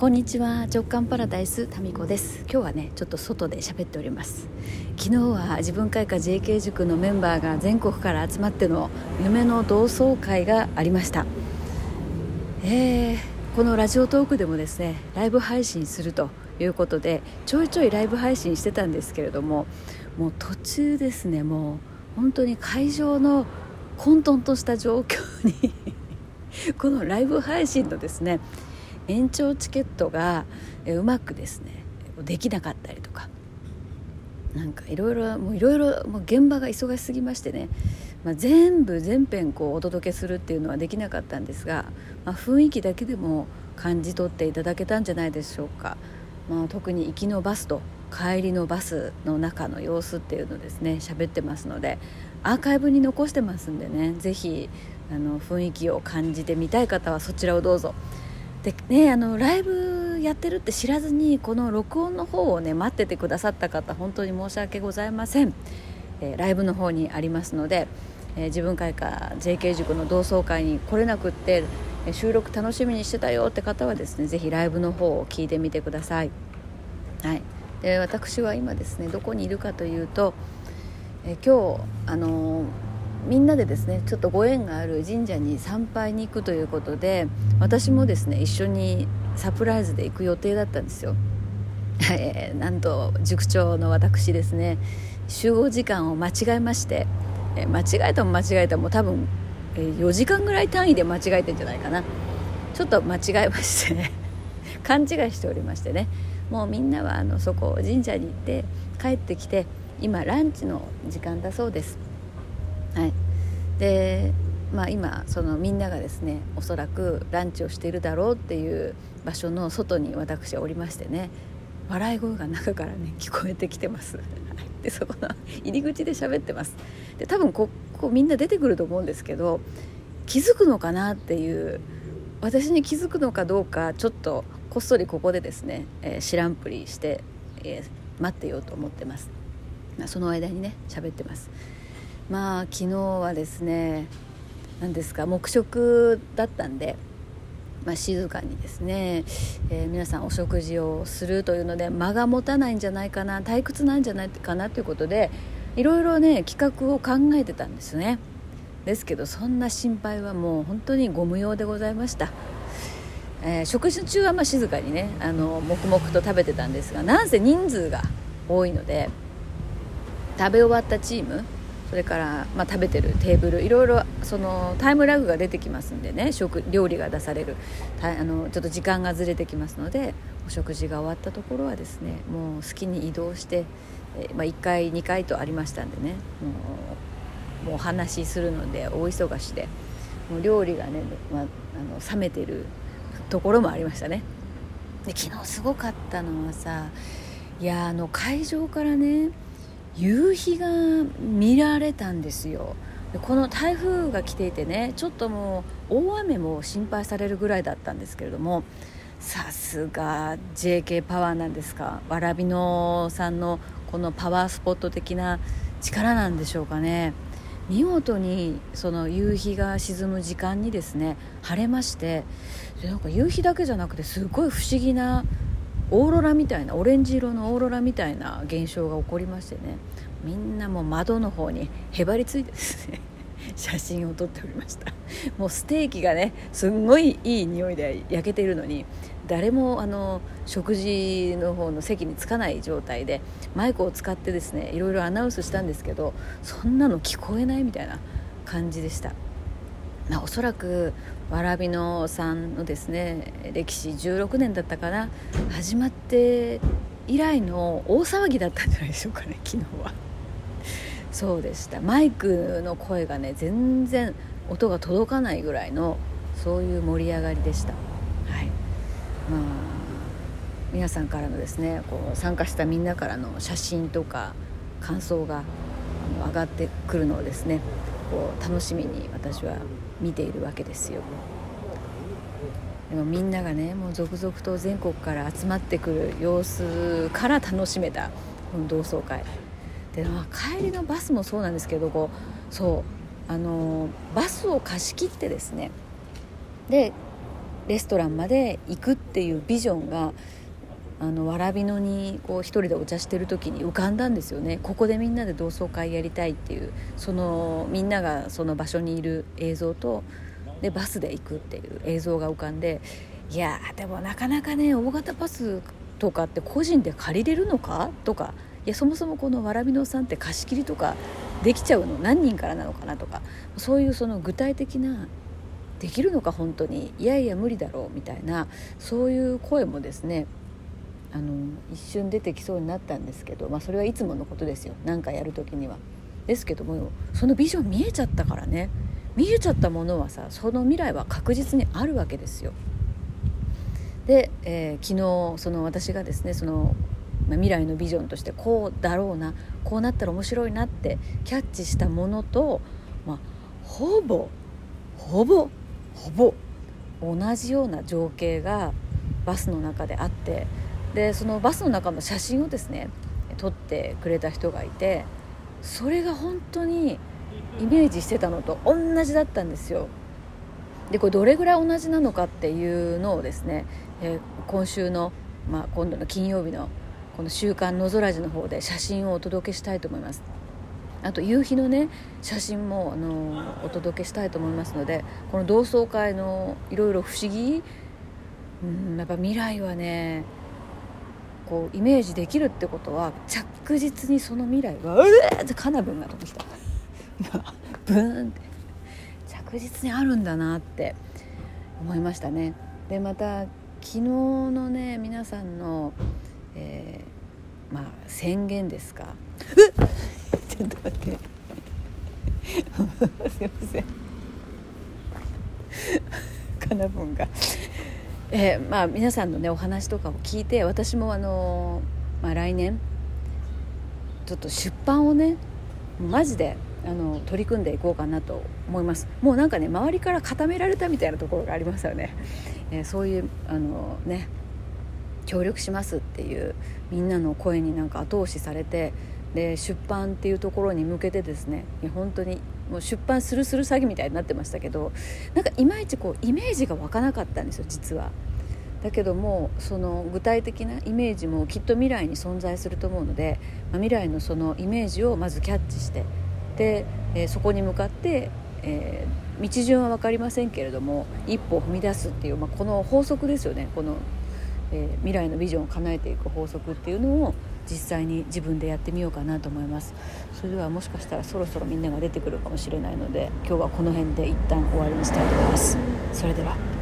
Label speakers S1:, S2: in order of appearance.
S1: こんにちは。直感パラダイスタミコです。今日はねちょっと外で喋っております。昨日は自分会館 JK 塾のメンバーが全国から集まっての夢の同窓会がありました。えー、このラジオトークでもですねライブ配信するということでちょいちょいライブ配信してたんですけれどももう途中ですねもう本当に会場の混沌とした状況にこのライブ配信のですね延長チケットがうまくですねできなかったりとかなんかいろいろもういろいろ現場が忙しすぎましてね、まあ、全部全編こうお届けするっていうのはできなかったんですが、まあ、雰囲気だけでも感じ取っていただけたんじゃないでしょうか、まあ、特に行きのバスと帰りのバスの中の様子っていうのですね喋ってますのでアーカイブに残してますんでね是非あの雰囲気を感じてみたい方はそちらをどうぞ。でねあのライブやってるって知らずにこの録音の方をね待っててくださった方本当に申し訳ございません、えー、ライブの方にありますので、えー、自分会か JK 塾の同窓会に来れなくって収録楽しみにしてたよって方はですねぜひライブの方を聞いてみてください、はい、で私は今ですねどこにいるかというと、え今日あのーみんなでですねちょっとご縁がある神社に参拝に行くということで私もですね一緒にサプライズで行く予定だったんですよ、えー、なんと塾長の私ですね集合時間を間違えまして、えー、間違えたも間違えたも多分、えー、4時間ぐらい単位で間違えてんじゃないかな。ちょっと間違えましてね 勘違いしておりましてね。もうみんなはあのそこ神社に行って帰ってきて今ランチの時間だそうです。はい。でまあ、今そのみんながですねおそらくランチをしているだろうっていう場所の外に私はおりましてね笑い声が中からね 聞こえてきてます。でそこの 入り口で喋ってます。で多分ここみんな出てくると思うんですけど気づくのかなっていう私に気づくのかどうかちょっとこっそりここでですね、えー、知らんぷりして、えー、待ってようと思ってます、まあ、その間にね喋ってます。まあ昨日はですね何ですか黙食だったんで、まあ、静かにですね、えー、皆さんお食事をするというので間が持たないんじゃないかな退屈なんじゃないかなということでいろいろね企画を考えてたんですね。ですけどそんな心配はもう本当にご無用でございました、えー、食事中はま静かにねあの黙々と食べてたんですがなんせ人数が多いので食べ終わったチームそれから、まあ、食べてるテーブルいろいろそのタイムラグが出てきますんでね食料理が出される。あのちょっと時間がずれてきますのでお食事が終わったところはですねもう好きに移動して、え、まあ、1回2回とありましたんでねもうもうお話しするので大忙しでもう料理がね、まあ、あの冷めてるところもありましたね。で昨日すごかったのはさいやあの会場からね夕日が見られたんですよ。この台風が来ていてねちょっともう大雨も心配されるぐらいだったんですけれどもさすが JK パワーなんですか？わらびのさんのこのパワースポット的な力なんでしょうかね。見事にその夕日が沈む時間にですね晴れましてなんか夕日だけじゃなくてすごい不思議なオーロラみたいなオレンジ色のオーロラみたいな現象が起こりましてね。みんなもう窓の方に へばりついてですね写真を撮っておりました。もうステーキがねすんごいいい匂いで焼けているのに誰もあの食事の方の席に着かない状態でマイクを使ってですねいろいろアナウンスしたんですけどそんなの聞こえないみたいな感じでした。まあ、おそらくわらびのさんのですね歴史16年だったかな。始まって以来の大騒ぎだったんじゃないでしょうかね 昨日は。そうでした。マイクの声がね全然音が届かないぐらいのそういう盛り上がりでした。はい。まあ皆さんからのですねこう参加したみんなからの写真とか感想が上がってくるのをですねこう楽しみに私は見ているわけですよ。でもみんながねもう続々と全国から集まってくる様子から楽しめたこの同窓会。で、まあ、帰りのバスもそうなんですけどこうそうあのバスを貸し切ってですねでレストランまで行くっていうビジョンがあのわらび野にこう一人でお茶してる時に浮かんだんですよね。ここでみんなで同窓会やりたいっていうそのみんながその場所にいる映像とでバスで行くっていう映像が浮かんでいやでもなかなかね大型バスとかって個人で借りれるのかとかいやそもそもこのわらびのさんって貸し切りとかできちゃうの何人からなのかなとかそういうその具体的なできるのか本当にいやいや無理だろうみたいなそういう声もですねあの一瞬出てきそうになったんですけど、まあ、それはいつものことですよ何かやる時には。ですけどもそのビジョン見えちゃったからね見えちゃったものはさその未来は確実にあるわけですよ。で、えー、昨日その私がですねその、未来のビジョンとしてこうだろうなこうなったら面白いなってキャッチしたものと、まあ、ほぼほぼほぼ同じような情景がバスの中であってでそのバスの中の写真をですね撮ってくれた人がいてそれが本当にイメージしてたのと同じだったんですよ。でこれどれぐらい同じなのかっていうのをですね、えー、今週の、まあ、今度の金曜日のこの「週刊のぞらじ」の方で写真をお届けしたいと思います。あと夕日のね写真もあのお届けしたいと思いますのでこの同窓会のいろいろ不思議うんやっぱ未来はねこうイメージできるってことは着実にその未来はうわー！ってカナブンが飛んできた。ブーンって。着実にあるんだなって思いましたね。でまた昨日のね皆さんの、えー、まあ宣言ですか。ちょっと待って。すいません。カナブンがえー、まあ、皆さんのねお話とかを聞いて私もあの、まあ、来年ちょっと出版をねマジであの取り組んでいこうかなと思います。もうなんかね周りから固められたみたいなところがありますよね、えー、そういうあのね協力しますっていうみんなの声になんか後押しされてで出版っていうところに向けてですね本当にもう出版するする詐欺みたいになってましたけどなんかいまいちこうイメージが湧かなかったんですよ実は。だけどもその具体的なイメージもきっと未来に存在すると思うので、まあ、未来のそのイメージをまずキャッチしてで、えー、そこに向かって、えー、道順は分かりませんけれども一歩を踏み出すっていう、まあ、この法則ですよねこの、えー、未来のビジョンを叶えていく法則っていうのを実際に自分でやってみようかなと思います。それではもしかしたらそろそろみんなが出てくるかもしれないので今日はこの辺で一旦終わりにしたいと思います。それでは。